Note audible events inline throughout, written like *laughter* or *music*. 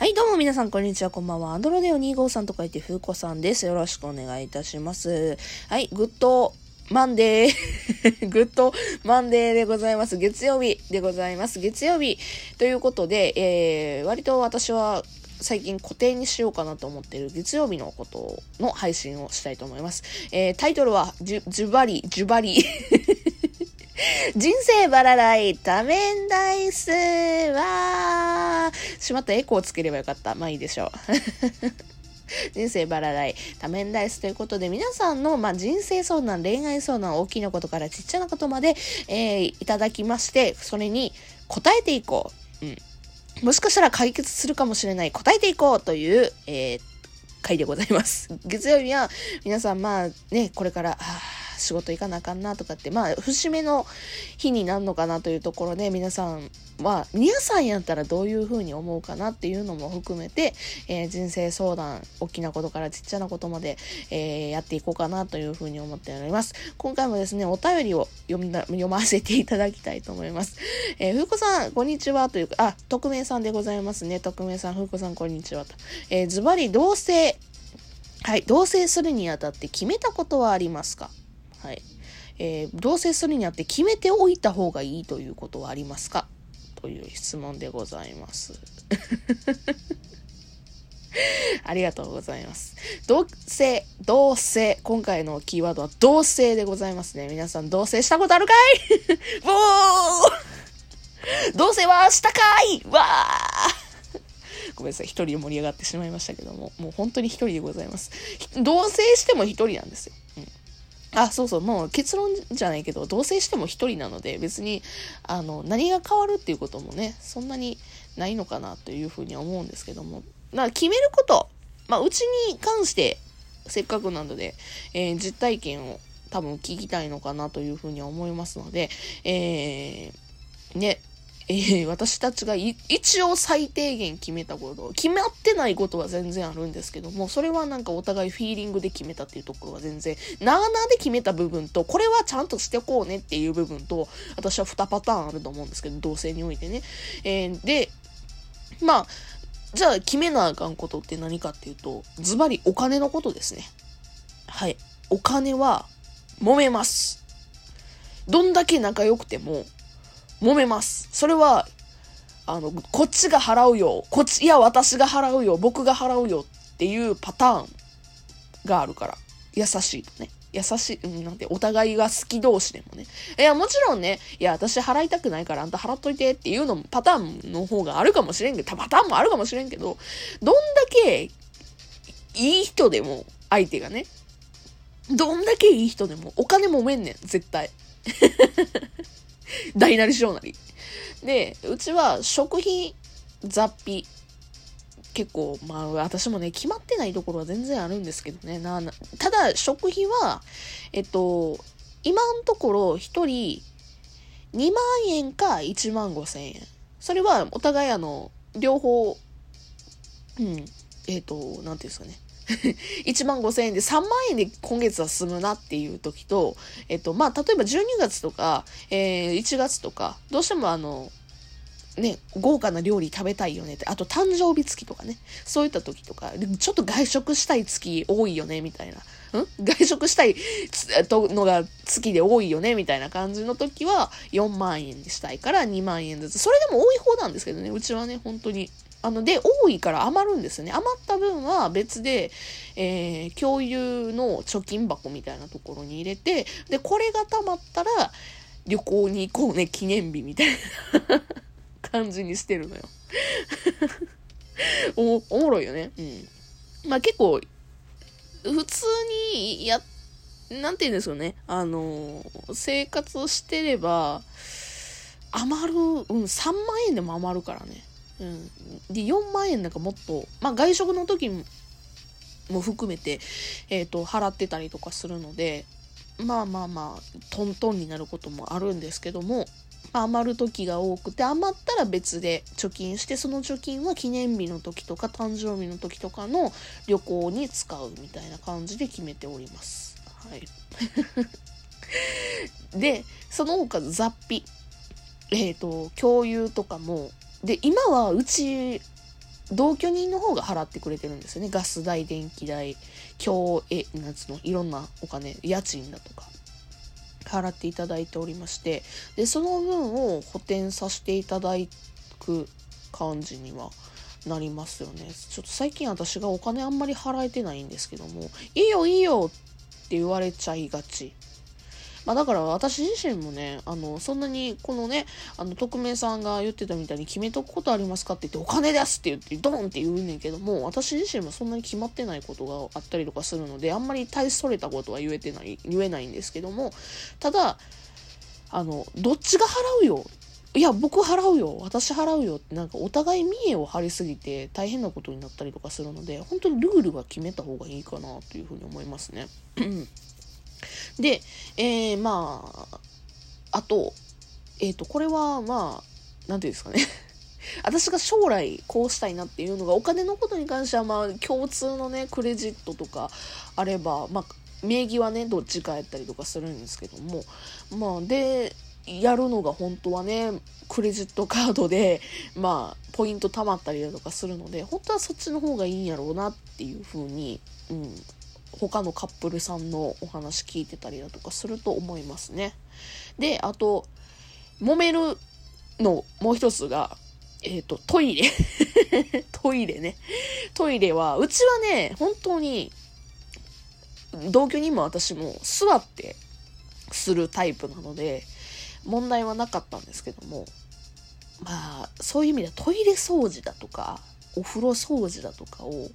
はい、どうも皆さん、こんにちは、こんばんは。アンドロデオ2号さんと書いて、ふうこさんです。よろしくお願いいたします。はい、 Good Monday。Good *laughs* Monday でございます。月曜日でございます。月曜日ということで、えー、割と私は最近固定にしようかなと思っている月曜日のことの配信をしたいと思います。えー、タイトルは、ジュ、ジュバリ、ジュバリ。人生バラライ多面ダイスは、しまったエコーつければよかった。まあいいでしょう。*laughs* 人生バラライ多面ダイスということで皆さんの、まあ、人生相談恋愛相談大きなことからちっちゃなことまで、えー、いただきましてそれに答えていこう、うん、もしかしたら解決するかもしれない答えていこうという、えー、回でございます月曜日は皆さんまあねこれから仕事行かなあかんなとかってまあ節目の日になるのかなというところで皆さんは皆さんやったらどういうふうに思うかなっていうのも含めて、えー、人生相談大きなことからちっちゃなことまで、えー、やっていこうかなというふうに思っております。今回もですねお便りを読んだ読ませていただきたいと思います。えー、ふうこさんこんにちはというかあ匿名さんでございますね。匿名さんふうこさんこんにちはと、えー、ズバリ同棲はい同棲するにあたって決めたことはありますか？はい。えー、同棲するにあって決めておいた方がいいということはありますか？という質問でございます。*laughs* ありがとうございます。同棲、同棲。今回のキーワードは同棲でございますね。皆さん同棲したことあるかい？*laughs* ボー同棲はしたかい？わーごめんなさい。一人で盛り上がってしまいましたけども、もう本当に一人でございます。同棲しても一人なんですよ。うんあ、そうそう、もう結論じゃないけど、同棲しても一人なので、別に、あの、何が変わるっていうこともね、そんなにないのかなというふうに思うんですけども、だから決めること、まあ、うちに関して、せっかくなので、えー、実体験を多分聞きたいのかなというふうに思いますので、えー、ね、えー、私たちが一応最低限決めたこと、決まってないことは全然あるんですけども、それはなんかお互いフィーリングで決めたっていうところは全然、なあなあで決めた部分と、これはちゃんとしておこうねっていう部分と、私は2パターンあると思うんですけど、同性においてね。えー、で、まあ、じゃあ決めなあかんことって何かっていうと、ズバリお金のことですね。はい。お金は揉めます。どんだけ仲良くても、揉めます。それは、あの、こっちが払うよ。こっち、いや、私が払うよ。僕が払うよっていうパターンがあるから。優しいとね。優しい、うん、なんて、お互いが好き同士でもね。いや、もちろんね、いや、私払いたくないからあんた払っといてっていうのもパターンの方があるかもしれんけど、パターンもあるかもしれんけど、どんだけいい人でも、相手がね、どんだけいい人でもお金もめんねん、絶対。*laughs* 大なり小なり。で、うちは食費、雑費、結構、まあ私もね、決まってないところは全然あるんですけどね。なただ、食費は、えっと、今のところ一人2万円か1万5千円。それはお互いあの、両方、うん、えっと、なんていうんですかね。*laughs* 1万5千円で3万円で今月は済むなっていう時と、えっと、まあ、例えば12月とか、えー、1月とか、どうしてもあの、ね、豪華な料理食べたいよねって、あと誕生日月とかね、そういった時とか、ちょっと外食したい月多いよね、みたいな。ん？外食したいのが月で多いよね、みたいな感じの時は、4万円にしたいから2万円ずつ。それでも多い方なんですけどね、うちはね、本当に。あの、で、多いから余るんですよね。余った分は別で、えー、共有の貯金箱みたいなところに入れて、で、これが貯まったら、旅行に行こうね、記念日みたいな感じにしてるのよ *laughs* お。おもろいよね。うん。まあ結構、普通にや、なんて言うんですよね。あの、生活してれば、余る、うん、3万円でも余るからね。うん。で、4万円なんかもっと、まあ外食の時も含めて、えっ、ー、と、払ってたりとかするので、まあまあまあ、トントンになることもあるんですけども、余る時が多くて、余ったら別で貯金して、その貯金は記念日の時とか誕生日の時とかの旅行に使うみたいな感じで決めております。はい。*laughs* で、その他雑費。えっ、ー、と、共有とかも、で、今はうち同居人の方が払ってくれてるんですよね。ガス代、電気代、今日、え、なんつうの、いろんなお金、家賃だとか。払っていただいておりましてでその分を補填させていただく感じにはなりますよねちょっと最近私がお金あんまり払えてないんですけどもいいよいいよって言われちゃいがちまあ、だから私自身もね、あの、そんなに、このね、あの、匿名さんが言ってたみたいに決めとくことありますかって言って、お金ですって言って、ドンって言うねんけども、私自身もそんなに決まってないことがあったりとかするので、あんまり大それたことは言えてない、言えないんですけども、ただ、あの、どっちが払うよ？いや、僕払うよ。私払うよって、なんかお互い見栄を張りすぎて大変なことになったりとかするので、本当にルールは決めた方がいいかなというふうに思いますね。で、えー、まあ、あと、えっ、ー、と、これは、まあ、なんていうんですかね。*laughs* 私が将来こうしたいなっていうのが、お金のことに関しては、まあ、共通のね、クレジットとかあれば、まあ、名義はね、どっちかやったりとかするんですけども、まあ、で、やるのが本当はね、クレジットカードで、まあ、ポイント貯まったりだとかするので、本当はそっちの方がいいんやろうなっていう風に、うん、他のカップルさんのお話聞いてたりだとかすると思いますね。で、あと、揉めるのもう一つが、えっ、ー、と、トイレ。*laughs* トイレね。トイレは、うちはね、本当に、同居にも私も座ってするタイプなので、問題はなかったんですけども、まあ、そういう意味ではトイレ掃除だとか、お風呂掃除だとかを、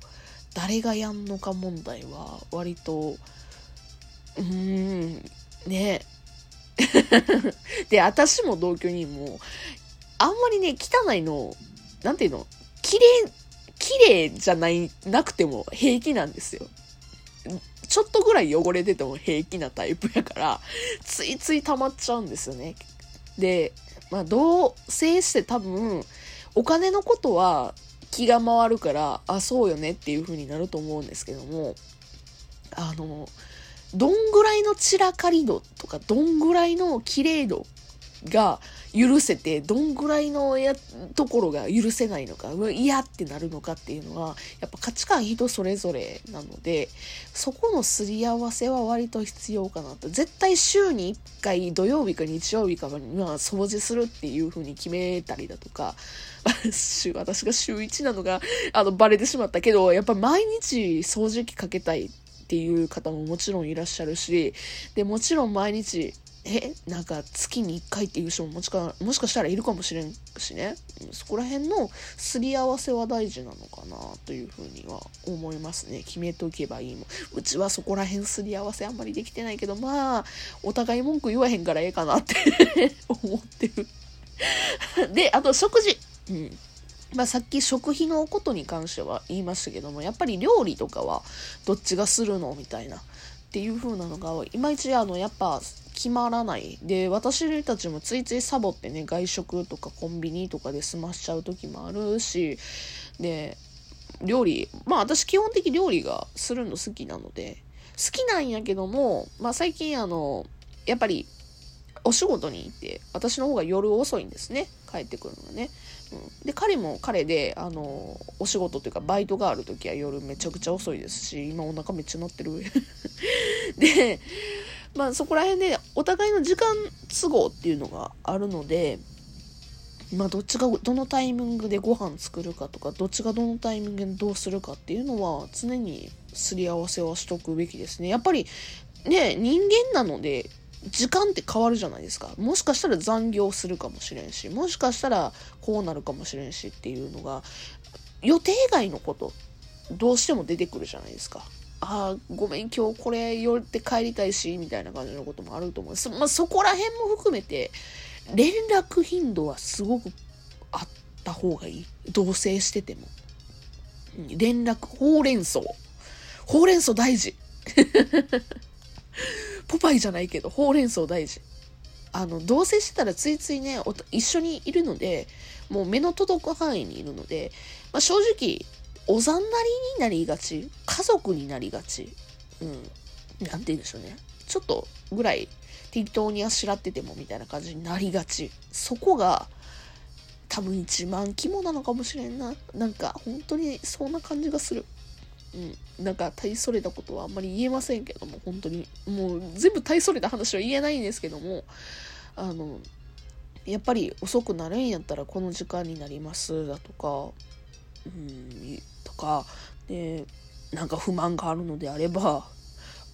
誰がやんのか問題は割とうーんね。*laughs* で私も同居人もあんまりね汚いのなんていうの綺麗綺麗じゃないなくても平気なんですよ。ちょっとぐらい汚れてても平気なタイプやからついつい溜まっちゃうんですよね。でまあ同棲して多分お金のことは気が回るから、あ、そうよねっていう風になると思うんですけども、あの、どんぐらいの散らかり度とか、どんぐらいの綺麗度が許せて、どんぐらいのやところが許せないのか、嫌ってなるのかっていうのは、やっぱ価値観人それぞれなので、そこのすり合わせは割と必要かなと。絶対週に1回土曜日か日曜日かには掃除するっていう風に決めたりだとか、*laughs* 私が週1なのが、あの、バレてしまったけど、やっぱ毎日掃除機かけたいっていう方ももちろんいらっしゃるし、で、もちろん毎日、えなんか月に1回っていう人ももしかもしかしたらいるかもしれんしね。そこら辺のすり合わせは大事なのかなというふうには思いますね。決めておけばいいもうちはそこら辺すり合わせあんまりできてないけどまあお互い文句言わへんからええかなって *laughs* 思ってる。であと食事。うん。まあ、さっき食費のことに関しては言いましたけどもやっぱり料理とかはどっちがするのみたいな。っていう風なのがいまいちあのやっぱ決まらない。で私たちもついついサボってね外食とかコンビニとかで済ましちゃう時もあるしで料理まあ私基本的料理がするの好きなので好きなんやけどもまあ最近あのやっぱりお仕事に行って、私の方が夜遅いんですね。帰ってくるのがね。うん、で、彼も彼で、あの、お仕事というか、バイトがある時は夜めちゃくちゃ遅いですし、今お腹めっちゃ鳴ってる。*laughs* で、まあそこら辺でお互いの時間都合っていうのがあるので、まあどっちがどのタイミングでご飯作るかとか、どっちがどのタイミングでどうするかっていうのは常にすり合わせはしとくべきですね。やっぱりね、人間なので、時間って変わるじゃないですか。もしかしたら残業するかもしれんし、もしかしたらこうなるかもしれんしっていうのが、予定外のこと、どうしても出てくるじゃないですか。ああ、ごめん、今日これ寄って帰りたいし、みたいな感じのこともあると思う。そ,、まあ、そこら辺も含めて、連絡頻度はすごくあった方がいい。同棲してても。連絡、ほうれん草。ほうれん草大事。ポパイじゃないけど、ほうれん草大事。あの、同棲してたらついついね、一緒にいるので、もう目の届く範囲にいるので、まあ、正直、おざんなりになりがち、家族になりがち、うん、なんて言うんでしょうね。ちょっとぐらい適当にあしらっててもみたいな感じになりがち。そこが多分一番肝なのかもしれんな。なんか本当にそんな感じがする。うん。なんか大それたことはあんまり言えませんけども、本当に。もう全部大それた話は言えないんですけども、あの、やっぱり遅くなるんやったらこの時間になりますだとか、うん、とか、で、なんか不満があるのであれば、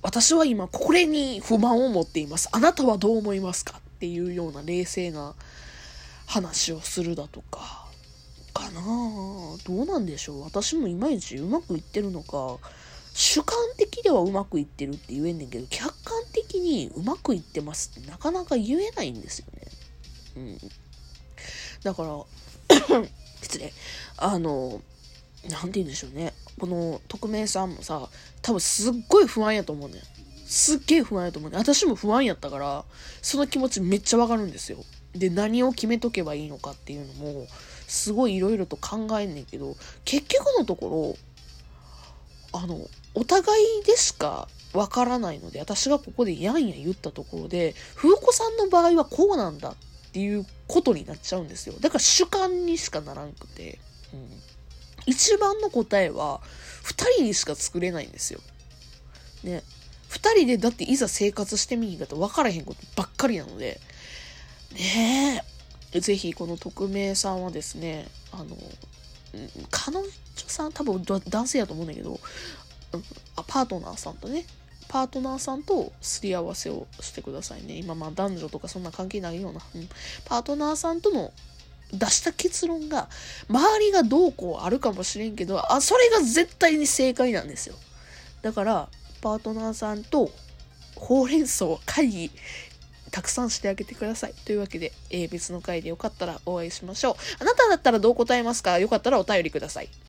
私は今これに不満を持っています。あなたはどう思いますか？っていうような冷静な話をするだとか、かなどうなんでしょう私もいまいちうまくいってるのか、主観的ではうまくいってるって言えんねんけど、客観的にうまくいってますってなかなか言えないんですよね。うん。だから、*coughs* 失礼。あの、なんて言うんでしょうね。この匿名さんもさ、多分すっごい不安やと思うねん。すっげえ不安やと思うねん。私も不安やったから、その気持ちめっちゃわかるんですよ。で、何を決めとけばいいのかっていうのも、すごいいろいろと考えんねんけど、結局のところ、あの、お互いでしかわからないので、私がここでやんや言ったところで、風子さんの場合はこうなんだっていうことになっちゃうんですよ。だから主観にしかならんくて。うん一番の答えは、二人にしか作れないんですよ。ね。二人でだっていざ生活してみにかと分からへんことばっかりなので、ねえ。ぜひこの匿名さんはですね、あの、彼女さん多分男性やと思うんだけど、あパートナーさんとね、パートナーさんとすり合わせをしてくださいね。今まあ男女とかそんな関係ないような。うん、パートナーさんとの出した結論が、周りがどうこうあるかもしれんけど、あ、それが絶対に正解なんですよ。だから、パートナーさんと、ほうれん草会議、たくさんしてあげてください。というわけで、えー、別の回でよかったらお会いしましょう。あなただったらどう答えますか？よかったらお便りください。